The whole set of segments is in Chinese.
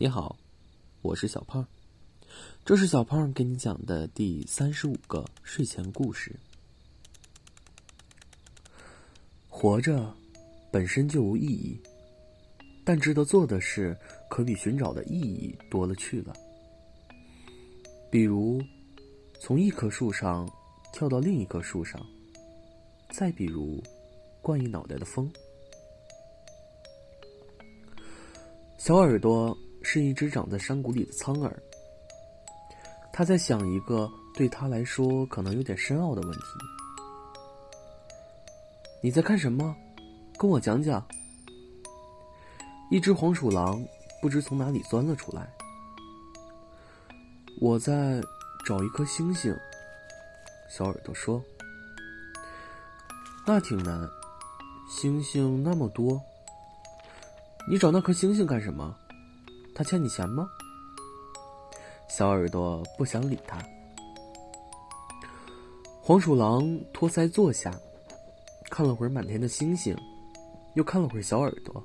你好，我是小胖，这是小胖给你讲的第三十五个睡前故事。活着本身就无意义，但值得做的事可比寻找的意义多了去了。比如，从一棵树上跳到另一棵树上；再比如，灌一脑袋的风。小耳朵。是一只长在山谷里的苍耳。他在想一个对他来说可能有点深奥的问题。你在看什么？跟我讲讲。一只黄鼠狼不知从哪里钻了出来。我在找一颗星星。小耳朵说：“那挺难，星星那么多。你找那颗星星干什么？”他欠你钱吗？小耳朵不想理他。黄鼠狼托腮坐下，看了会儿满天的星星，又看了会儿小耳朵。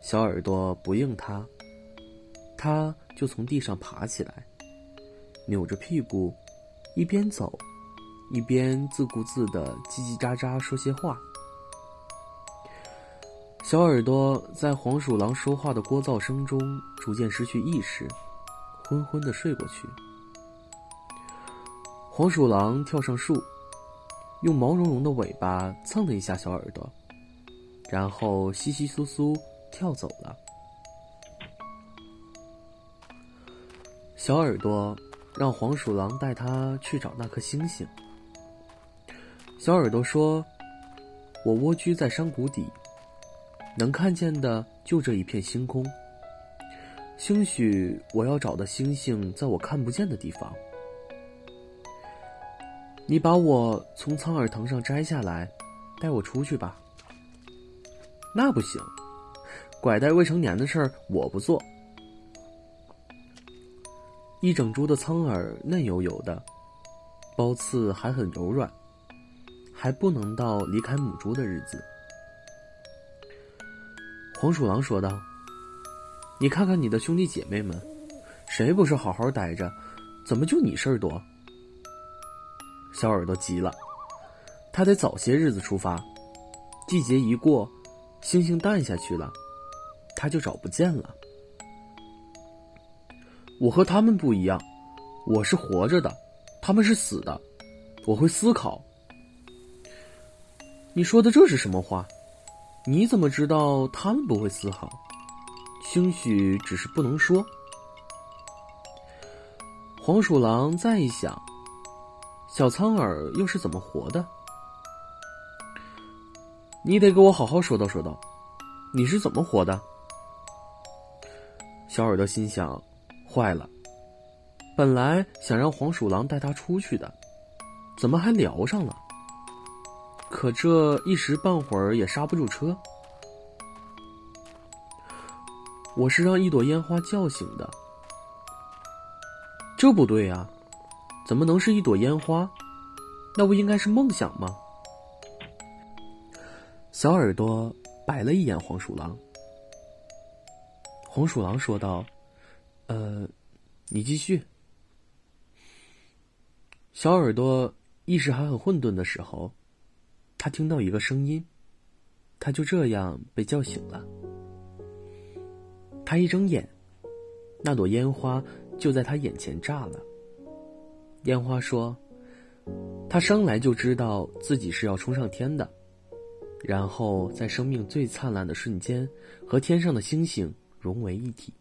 小耳朵不应他，他就从地上爬起来，扭着屁股，一边走，一边自顾自的叽叽喳喳说些话。小耳朵在黄鼠狼说话的聒噪声中逐渐失去意识，昏昏的睡过去。黄鼠狼跳上树，用毛茸茸的尾巴蹭了一下小耳朵，然后窸窸窣窣跳走了。小耳朵让黄鼠狼带他去找那颗星星。小耳朵说：“我蜗居在山谷底。”能看见的就这一片星空。兴许我要找的星星在我看不见的地方。你把我从苍耳藤上摘下来，带我出去吧。那不行，拐带未成年的事儿我不做。一整株的苍耳嫩油油的，包刺还很柔软，还不能到离开母猪的日子。黄鼠狼说道：“你看看你的兄弟姐妹们，谁不是好好待着？怎么就你事儿多？”小耳朵急了，他得早些日子出发。季节一过，星星淡下去了，他就找不见了。我和他们不一样，我是活着的，他们是死的。我会思考。你说的这是什么话？你怎么知道他们不会思考？兴许只是不能说。黄鼠狼再一想，小苍耳又是怎么活的？你得给我好好说道说道，你是怎么活的？小耳朵心想：坏了，本来想让黄鼠狼带他出去的，怎么还聊上了？可这一时半会儿也刹不住车。我是让一朵烟花叫醒的，这不对呀，怎么能是一朵烟花？那不应该是梦想吗？小耳朵白了一眼黄鼠狼。黄鼠狼说道：“呃，你继续。”小耳朵意识还很混沌的时候。他听到一个声音，他就这样被叫醒了。他一睁眼，那朵烟花就在他眼前炸了。烟花说：“他生来就知道自己是要冲上天的，然后在生命最灿烂的瞬间和天上的星星融为一体。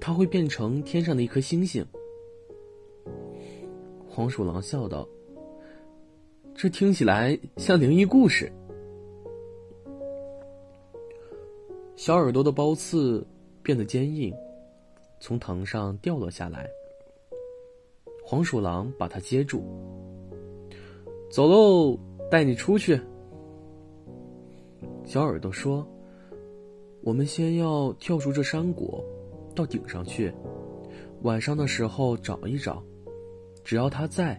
他会变成天上的一颗星星。”黄鼠狼笑道。这听起来像灵异故事。小耳朵的包刺变得坚硬，从藤上掉落下来。黄鼠狼把它接住。走喽，带你出去。小耳朵说：“我们先要跳出这山谷，到顶上去。晚上的时候找一找，只要它在，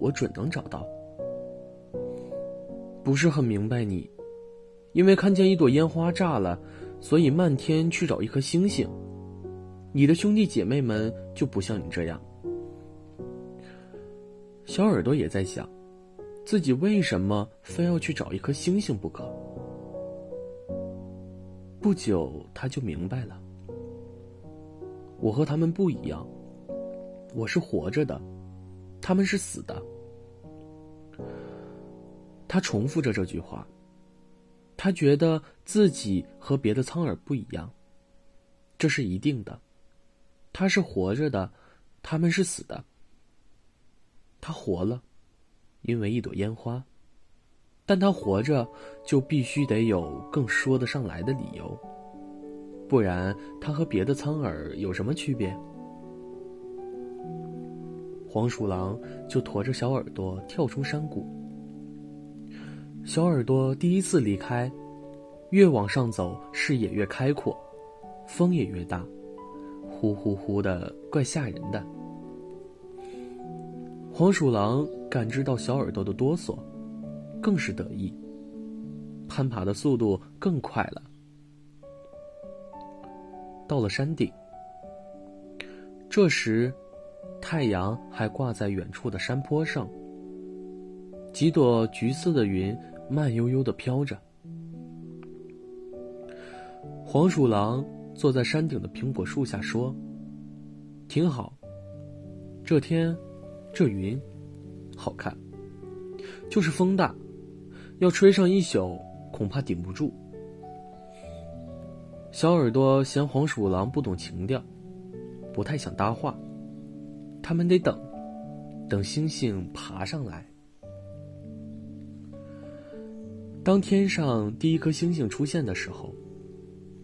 我准能找到。”不是很明白你，因为看见一朵烟花炸了，所以漫天去找一颗星星。你的兄弟姐妹们就不像你这样。小耳朵也在想，自己为什么非要去找一颗星星不可？不久，他就明白了。我和他们不一样，我是活着的，他们是死的。他重复着这句话。他觉得自己和别的苍耳不一样，这是一定的。他是活着的，他们是死的。他活了，因为一朵烟花，但他活着就必须得有更说得上来的理由，不然他和别的苍耳有什么区别？黄鼠狼就驮着小耳朵跳出山谷。小耳朵第一次离开，越往上走，视野越开阔，风也越大，呼呼呼的，怪吓人的。黄鼠狼感知到小耳朵的哆嗦，更是得意，攀爬的速度更快了。到了山顶，这时，太阳还挂在远处的山坡上。几朵橘色的云慢悠悠的飘着。黄鼠狼坐在山顶的苹果树下说：“挺好，这天，这云，好看。就是风大，要吹上一宿，恐怕顶不住。”小耳朵嫌黄鼠狼不懂情调，不太想搭话。他们得等，等星星爬上来。当天上第一颗星星出现的时候，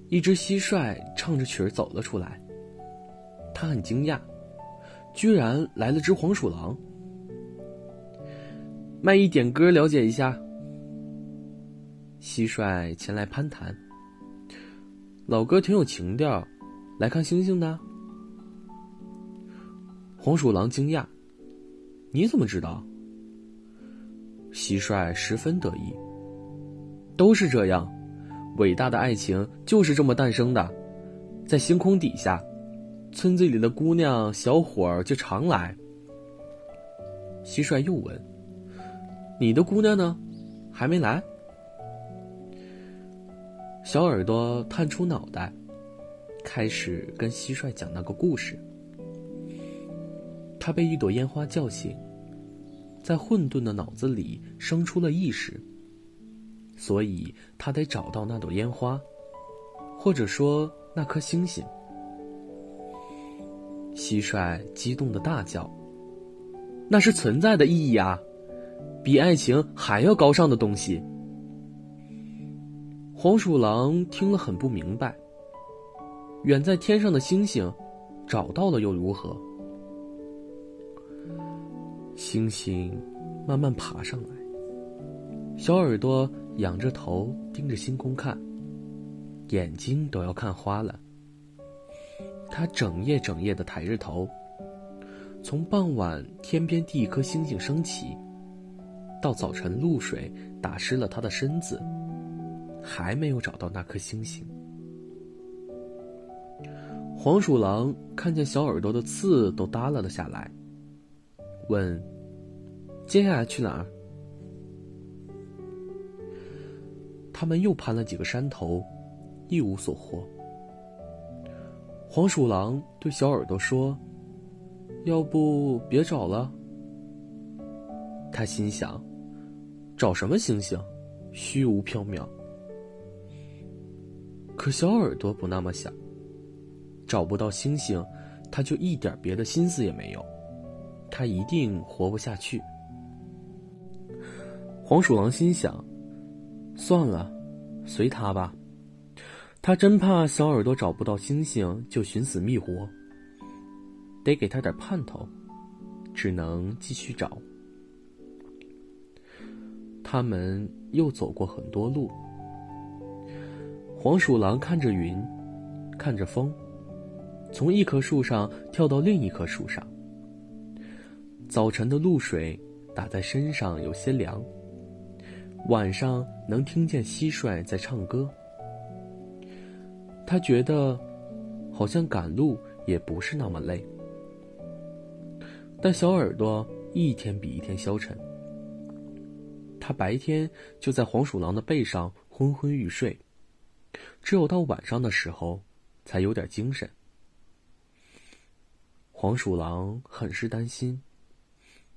一只蟋蟀唱着曲儿走了出来。他很惊讶，居然来了只黄鼠狼。卖艺点歌，了解一下。蟋蟀前来攀谈。老哥挺有情调，来看星星的。黄鼠狼惊讶：“你怎么知道？”蟋蟀十分得意。都是这样，伟大的爱情就是这么诞生的，在星空底下，村子里的姑娘小伙儿就常来。蟋蟀又问：“你的姑娘呢？还没来？”小耳朵探出脑袋，开始跟蟋蟀讲那个故事。他被一朵烟花叫醒，在混沌的脑子里生出了意识。所以他得找到那朵烟花，或者说那颗星星。蟋蟀激动的大叫：“那是存在的意义啊，比爱情还要高尚的东西。”黄鼠狼听了很不明白。远在天上的星星，找到了又如何？星星慢慢爬上来，小耳朵。仰着头盯着星空看，眼睛都要看花了。他整夜整夜的抬着头，从傍晚天边第一颗星星升起，到早晨露水打湿了他的身子，还没有找到那颗星星。黄鼠狼看见小耳朵的刺都耷拉了下来，问：“接下来去哪儿？”他们又攀了几个山头，一无所获。黄鼠狼对小耳朵说：“要不别找了。”他心想：“找什么星星？虚无缥缈。”可小耳朵不那么想。找不到星星，他就一点别的心思也没有，他一定活不下去。黄鼠狼心想。算了，随他吧。他真怕小耳朵找不到星星就寻死觅活，得给他点盼头，只能继续找。他们又走过很多路。黄鼠狼看着云，看着风，从一棵树上跳到另一棵树上。早晨的露水打在身上有些凉。晚上能听见蟋蟀在唱歌。他觉得好像赶路也不是那么累。但小耳朵一天比一天消沉。他白天就在黄鼠狼的背上昏昏欲睡，只有到晚上的时候才有点精神。黄鼠狼很是担心，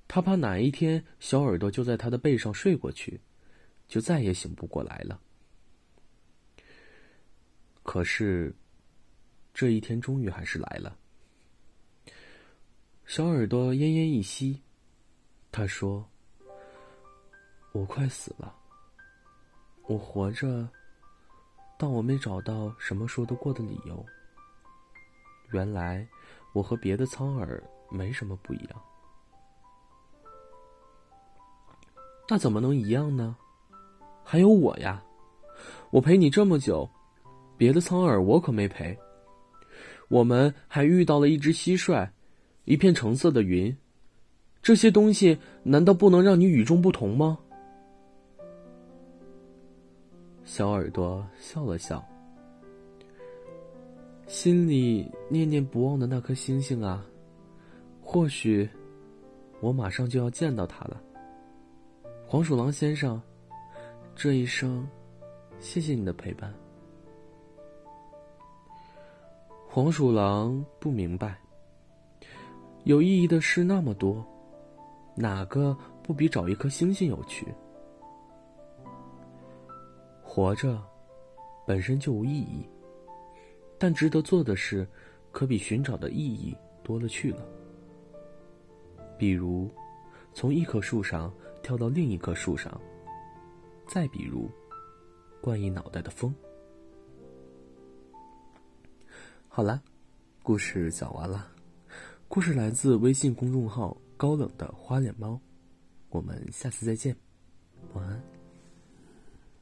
他怕哪一天小耳朵就在他的背上睡过去，就再也醒不过来了。可是，这一天终于还是来了。小耳朵奄奄一息，他说。我快死了。我活着，但我没找到什么说得过的理由。原来我和别的苍耳没什么不一样。那怎么能一样呢？还有我呀，我陪你这么久，别的苍耳我可没陪。我们还遇到了一只蟋蟀，一片橙色的云，这些东西难道不能让你与众不同吗？小耳朵笑了笑，心里念念不忘的那颗星星啊，或许我马上就要见到它了。黄鼠狼先生，这一生，谢谢你的陪伴。黄鼠狼不明白，有意义的事那么多，哪个不比找一颗星星有趣？活着，本身就无意义，但值得做的事，可比寻找的意义多了去了。比如，从一棵树上跳到另一棵树上；再比如，冠一脑袋的风。好了，故事讲完了。故事来自微信公众号“高冷的花脸猫”，我们下次再见，晚安。